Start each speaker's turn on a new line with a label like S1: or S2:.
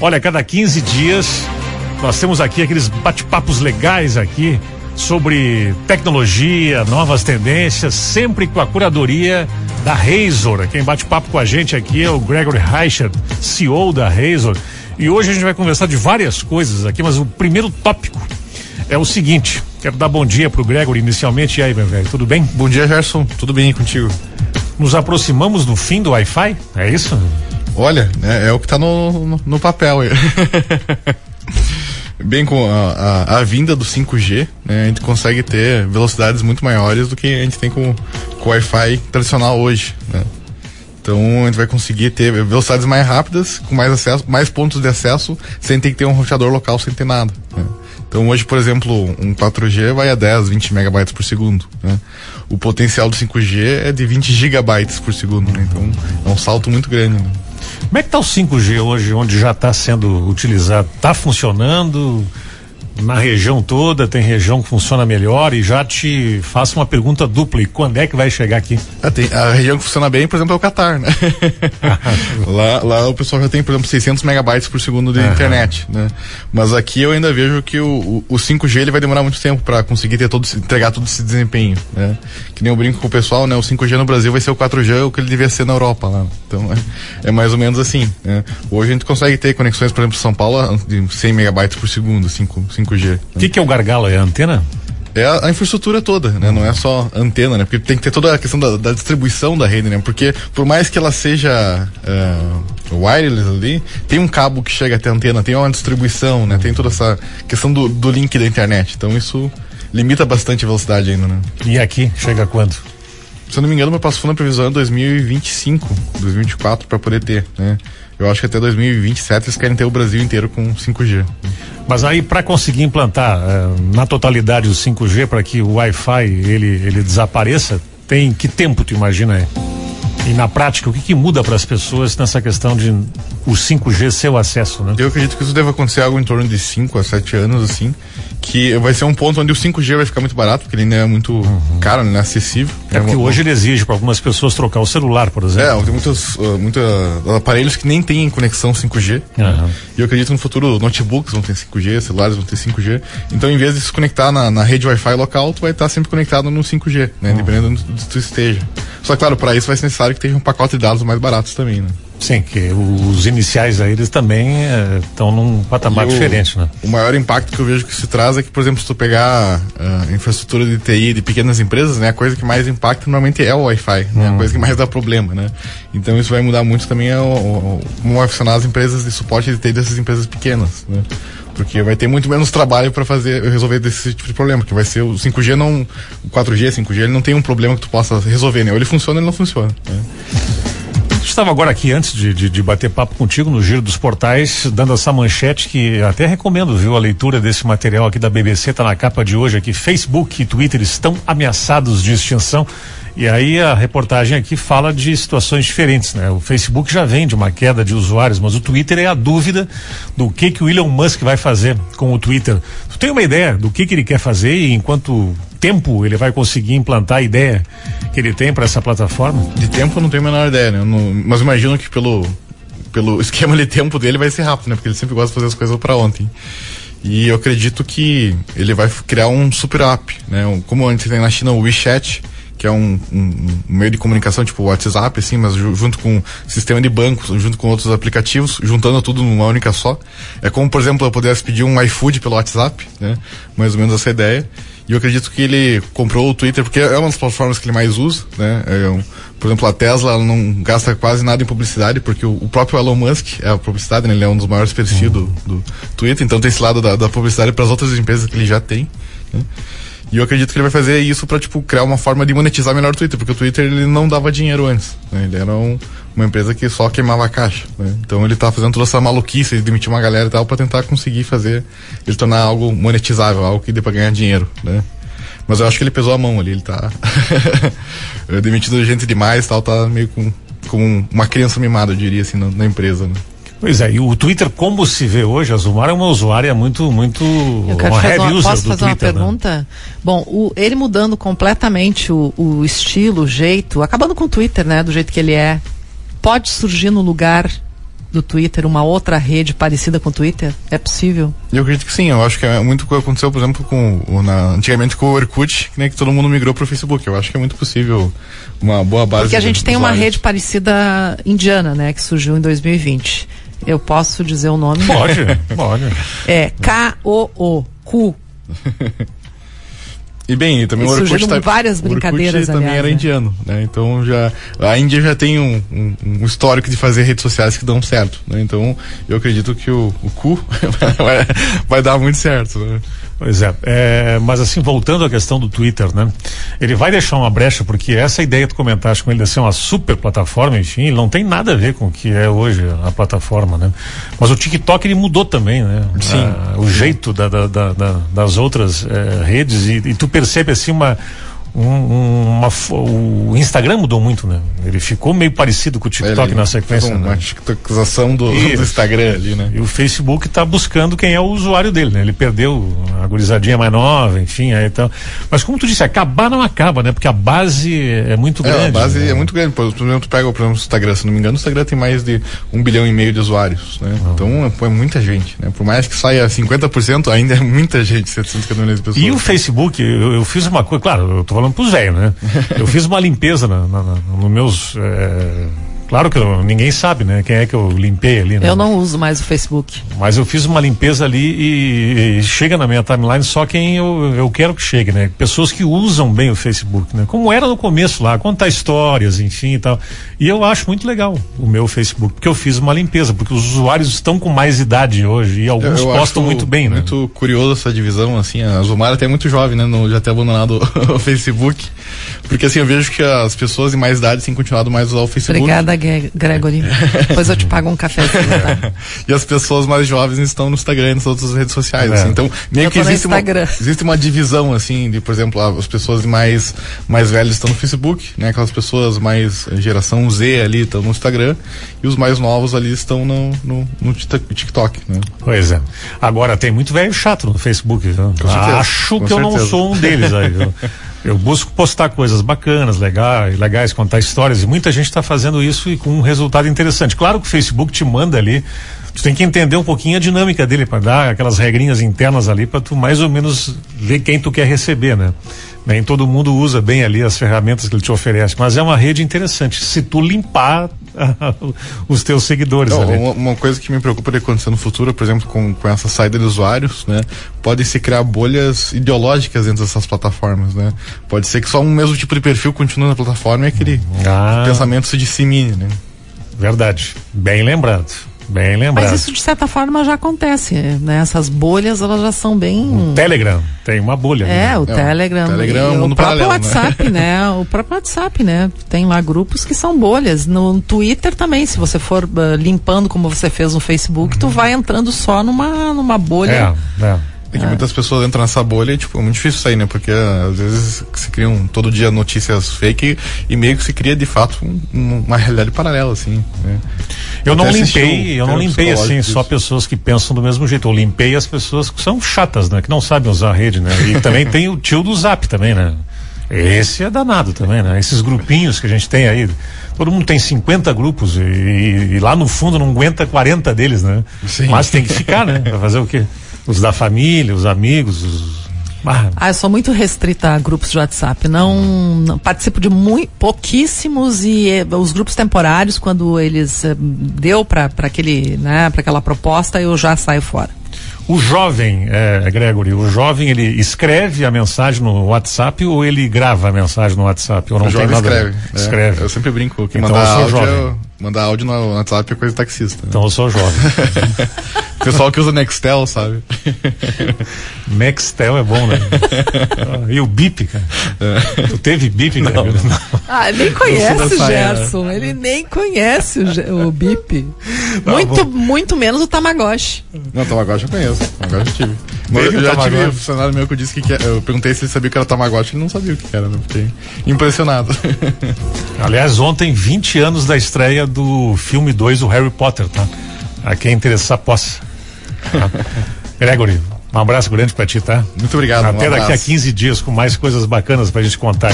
S1: Olha, cada 15 dias nós temos aqui aqueles bate-papos legais aqui sobre tecnologia, novas tendências, sempre com a curadoria da Razor. Quem bate papo com a gente aqui é o Gregory Reichert, CEO da Razor. E hoje a gente vai conversar de várias coisas aqui, mas o primeiro tópico é o seguinte. Quero dar bom dia pro Gregory inicialmente. E aí, meu velho, tudo bem?
S2: Bom dia, Gerson. Tudo bem contigo?
S1: Nos aproximamos do fim do Wi-Fi? É isso?
S2: Olha, é, é o que está no, no, no papel aí. bem com a, a, a, vinda do 5G, né, a gente consegue ter velocidades muito maiores do que a gente tem com, com o Wi-Fi tradicional hoje. Né? Então a gente vai conseguir ter velocidades mais rápidas, com mais acesso, mais pontos de acesso, sem ter que ter um roteador local sem ter nada. Né? Então hoje, por exemplo, um 4G vai a 10, 20 megabytes por segundo. Né? O potencial do 5G é de 20 gigabytes por segundo. Né? Então é um salto muito grande. Né?
S1: Como é que está o 5G hoje, onde já está sendo utilizado? Está funcionando? Na região toda, tem região que funciona melhor e já te faço uma pergunta dupla, e quando é que vai chegar aqui?
S2: Ah, tem, a região que funciona bem, por exemplo, é o Catar, né? lá, lá o pessoal já tem, por exemplo, 600 megabytes por segundo de internet, né? Mas aqui eu ainda vejo que o, o, o 5G ele vai demorar muito tempo para conseguir ter todo, entregar todo esse desempenho, né? Que nem eu brinco com o pessoal, né? O 5G no Brasil vai ser o 4G o que ele devia ser na Europa lá. Então é, é mais ou menos assim, né? Hoje a gente consegue ter conexões, por exemplo, São Paulo de 100 megabytes por segundo, 5, 5 5G.
S1: O que, que é o gargalo? É a antena?
S2: é a, a, infraestrutura toda, né? Não é só antena, né? Porque tem que ter toda a questão da, da distribuição da rede, né? Porque por mais que ela seja uh, wireless ali, tem um cabo que chega até a antena, tem uma distribuição, né? Tem toda essa questão do, do link da internet. Então isso limita bastante a velocidade ainda, né?
S1: E aqui, chega quando?
S2: Se eu não me engano, meu passo fundo é previsão é 2025, 2024 para poder ter, né? Eu acho que até 2027 eles querem ter o Brasil inteiro com 5G.
S1: Mas aí para conseguir implantar eh, na totalidade o 5G para que o Wi-Fi ele ele desapareça, tem que tempo tu imagina aí? E na prática, o que, que muda para as pessoas nessa questão de o 5G ser o acesso, né?
S2: Eu acredito que isso deve acontecer algo em torno de 5 a 7 anos, assim, que vai ser um ponto onde o 5G vai ficar muito barato, porque ele ainda é muito uhum. caro, não é acessível.
S1: É, é porque uma, hoje ele exige para algumas pessoas trocar o celular, por exemplo.
S2: É, tem muitos uh, muita, aparelhos que nem têm conexão 5G. Uhum. E eu acredito que no futuro notebooks vão ter 5G, celulares vão ter 5G. Então, em vez de se conectar na, na rede Wi-Fi local, tu vai estar sempre conectado no 5G, né? Uhum. Dependendo de onde tu esteja. Só que, claro, para isso vai ser necessário que tenha um pacote de dados mais baratos também, né?
S1: Sim, que os iniciais aí, eles também estão eh, num patamar o, diferente, né?
S2: O maior impacto que eu vejo que se traz é que, por exemplo, se tu pegar uh, infraestrutura de TI de pequenas empresas, né? A coisa que mais impacta normalmente é o Wi-Fi, né? A coisa que mais dá problema, né? Então isso vai mudar muito também é o, o, como vai funcionar as empresas de suporte de TI dessas empresas pequenas, né? porque vai ter muito menos trabalho para fazer resolver desse tipo de problema, que vai ser o 5G não, o 4G, 5G, ele não tem um problema que tu possa resolver, né? Ou ele funciona ou ele não funciona. Né?
S1: Estava agora aqui antes de, de, de, bater papo contigo no Giro dos Portais, dando essa manchete que até recomendo, viu? A leitura desse material aqui da BBC, está na capa de hoje aqui. Facebook e Twitter estão ameaçados de extinção. E aí a reportagem aqui fala de situações diferentes, né? O Facebook já vem de uma queda de usuários, mas o Twitter é a dúvida do que que o Elon Musk vai fazer com o Twitter. Tu tem uma ideia do que que ele quer fazer e enquanto tempo ele vai conseguir implantar a ideia que ele tem para essa plataforma?
S2: De tempo eu não tenho a menor ideia, né? Não, mas imagino que pelo, pelo esquema de tempo dele vai ser rápido, né? Porque ele sempre gosta de fazer as coisas para ontem. E eu acredito que ele vai criar um super app, né? Como a gente tem na China o WeChat, que é um, um, um, meio de comunicação tipo WhatsApp, assim, mas junto com sistema de bancos, junto com outros aplicativos, juntando tudo numa única só. É como, por exemplo, eu pudesse pedir um iFood pelo WhatsApp, né? Mais ou menos essa ideia. E eu acredito que ele comprou o Twitter porque é uma das plataformas que ele mais usa, né? É um, por exemplo, a Tesla não gasta quase nada em publicidade, porque o, o, próprio Elon Musk é a publicidade, né? Ele é um dos maiores perfis do, do Twitter, então tem esse lado da, da publicidade para as outras empresas que ele já tem. Né? E eu acredito que ele vai fazer isso para tipo criar uma forma de monetizar melhor o Twitter, porque o Twitter ele não dava dinheiro antes, né? Ele era um, uma empresa que só queimava a caixa, né? Então ele tá fazendo toda essa maluquice de demitir uma galera e tal para tentar conseguir fazer ele tornar algo monetizável, algo que dê para ganhar dinheiro, né? Mas eu acho que ele pesou a mão ali, ele tá demitindo gente demais, tal, tá meio com como uma criança mimada, eu diria assim, na, na empresa, né?
S1: Pois é, e o Twitter, como se vê hoje, a Zumar é uma usuária muito, muito.
S3: Eu quero uma fazer uma, posso fazer Twitter, uma né? pergunta? Né? Bom, o, ele mudando completamente o, o estilo, o jeito, acabando com o Twitter, né? Do jeito que ele é, pode surgir no lugar do Twitter uma outra rede parecida com o Twitter? É possível?
S2: Eu acredito que sim. Eu acho que é muito o que aconteceu, por exemplo, com na, antigamente com o Orkut, né, que todo mundo migrou para o Facebook. Eu acho que é muito possível uma boa base.
S3: Porque a gente tem uma rede parecida indiana, né, que surgiu em 2020. Eu posso dizer o nome?
S1: Pode, pode.
S3: É K-O-O, Cu.
S2: E bem, também e o Orkut
S3: tá, várias brincadeiras,
S2: Orkut também era né? indiano, né? Então já a Índia já tem um, um, um, histórico de fazer redes sociais que dão certo, né? Então eu acredito que o, o cu vai, vai dar muito certo, né?
S1: Pois é, é, mas assim, voltando à questão do Twitter, né? Ele vai deixar uma brecha, porque essa ideia que tu comentaste com ele de ser uma super plataforma, enfim, não tem nada a ver com o que é hoje a plataforma, né? Mas o TikTok ele mudou também, né?
S2: Sim.
S1: Ah, o jeito da, da, da, das outras eh, redes e, e tu percebe assim uma um, uma, o Instagram mudou muito, né? Ele ficou meio parecido com o TikTok na sequência.
S2: Uma
S1: né?
S2: TikTokização do, do, Instagram ali, né?
S1: E o Facebook está buscando quem é o usuário dele, né? Ele perdeu a gurizadinha mais nova, enfim, aí então. Mas como tu disse, acabar não acaba, né? Porque a base é muito grande. É,
S2: a base
S1: né?
S2: é muito grande. Por exemplo, tu pega por exemplo, o Instagram, se não me engano, o Instagram tem mais de um bilhão e meio de usuários, né? Uhum. Então é, é, muita gente, né? Por mais que saia 50%, ainda é muita gente, 750 milhões de pessoas.
S1: E o Facebook, eu, eu fiz uma coisa, claro, eu tô falando pros velhos, né? Eu fiz uma limpeza na, na, na, no meus. É, Claro que eu, ninguém sabe, né? Quem é que eu limpei ali, né?
S3: Eu não uso mais o Facebook.
S1: Mas eu fiz uma limpeza ali e, e chega na minha timeline só quem eu, eu quero que chegue, né? Pessoas que usam bem o Facebook, né? Como era no começo lá, contar histórias, enfim e tal. E eu acho muito legal o meu Facebook, porque eu fiz uma limpeza, porque os usuários estão com mais idade hoje e alguns eu, postam muito bem,
S2: muito né? Muito curioso essa divisão, assim, a Zumara até é muito jovem, né? No, já ter abandonado o Facebook. Porque assim, eu vejo que as pessoas de mais idade têm continuado mais a usar o Facebook.
S3: Obrigada, Gregory. Depois eu te pago um cafezinho, tá?
S2: e as pessoas mais jovens estão no Instagram e nas outras redes sociais, é. assim. Então, meio que existe uma, existe uma divisão, assim, de, por exemplo, as pessoas mais, mais velhas estão no Facebook, né? Aquelas pessoas mais geração Z ali estão no Instagram e os mais novos ali estão no, no, no TikTok, né?
S1: Pois é. Agora, tem muito velho chato no Facebook, viu? Acho que certeza. eu não sou um deles aí, viu? Eu busco postar coisas bacanas, legais, legais, contar histórias, e muita gente está fazendo isso e com um resultado interessante. Claro que o Facebook te manda ali, tu tem que entender um pouquinho a dinâmica dele para dar aquelas regrinhas internas ali para tu mais ou menos ver quem tu quer receber, né? Nem todo mundo usa bem ali as ferramentas que ele te oferece, mas é uma rede interessante. Se tu limpar os teus seguidores. Não,
S2: uma, uma, coisa que me preocupa de acontecer no futuro, por exemplo, com, com essa saída de usuários, né? Pode se criar bolhas ideológicas dentro dessas plataformas, né? Pode ser que só um mesmo tipo de perfil continue na plataforma e aquele ah. pensamento se dissemine, né?
S1: Verdade. Bem lembrado. Bem lembrado.
S3: Mas isso de certa forma já acontece, né? Essas bolhas elas já são bem.
S1: O Telegram tem uma bolha.
S3: É, né? o é, Telegram. O, Telegram é um o próprio paralelo, WhatsApp, né? né? O próprio WhatsApp, né? Tem lá grupos que são bolhas. No Twitter também, se você for uh, limpando como você fez no Facebook, uhum. tu vai entrando só numa, numa bolha.
S2: É, é. É que muitas pessoas entram nessa bolha e, tipo, é muito difícil sair, né? Porque às vezes se criam todo dia notícias fake e, e meio que se cria de fato um, uma realidade paralela, assim. Né?
S1: Eu não limpei, eu não limpei assim, disso. só pessoas que pensam do mesmo jeito. Eu limpei as pessoas que são chatas, né? Que não sabem usar a rede, né? E também tem o tio do zap também, né? Esse é danado também, né? Esses grupinhos que a gente tem aí. Todo mundo tem 50 grupos e, e lá no fundo não aguenta 40 deles, né? Sim. Mas tem que ficar, né? Pra fazer o quê? Os da família, os amigos, os
S3: ah. ah, eu sou muito restrita a grupos de WhatsApp. Não, não participo de muito, pouquíssimos e eh, os grupos temporários, quando eles eh, deu para aquele, né, para aquela proposta, eu já saio fora.
S1: O jovem, é, Gregory, o jovem ele escreve a mensagem no WhatsApp ou ele grava a mensagem no WhatsApp? Ou não
S2: o jovem
S1: nada
S2: escreve. É, escreve. Eu sempre brinco que então, mandar áudio, jovem. Mandar áudio no WhatsApp é coisa de taxista.
S1: Né? Então eu sou jovem.
S2: Pessoal que usa Nextel, sabe?
S1: Nextel é bom, né? e o BIP, cara? É. Tu teve BIP, cara? Não.
S3: Não. Ah, nem conhece o Gerson. Ele nem conhece o, o BIP. Tá muito, muito menos o Tamagotchi.
S2: Não, o Tamagotchi eu conheço. O Tamagotchi eu tive. Mas eu já tive um funcionário meu que eu disse que, eu perguntei se ele sabia que era Tamagotchi, ele não sabia o que era, né? Fiquei impressionado.
S1: Aliás, ontem, 20 anos da estreia do filme 2, o Harry Potter, tá? A quem interessar possa. Gregory, um abraço grande pra ti, tá?
S2: Muito obrigado.
S1: Até um daqui a 15 dias com mais coisas bacanas pra gente contar.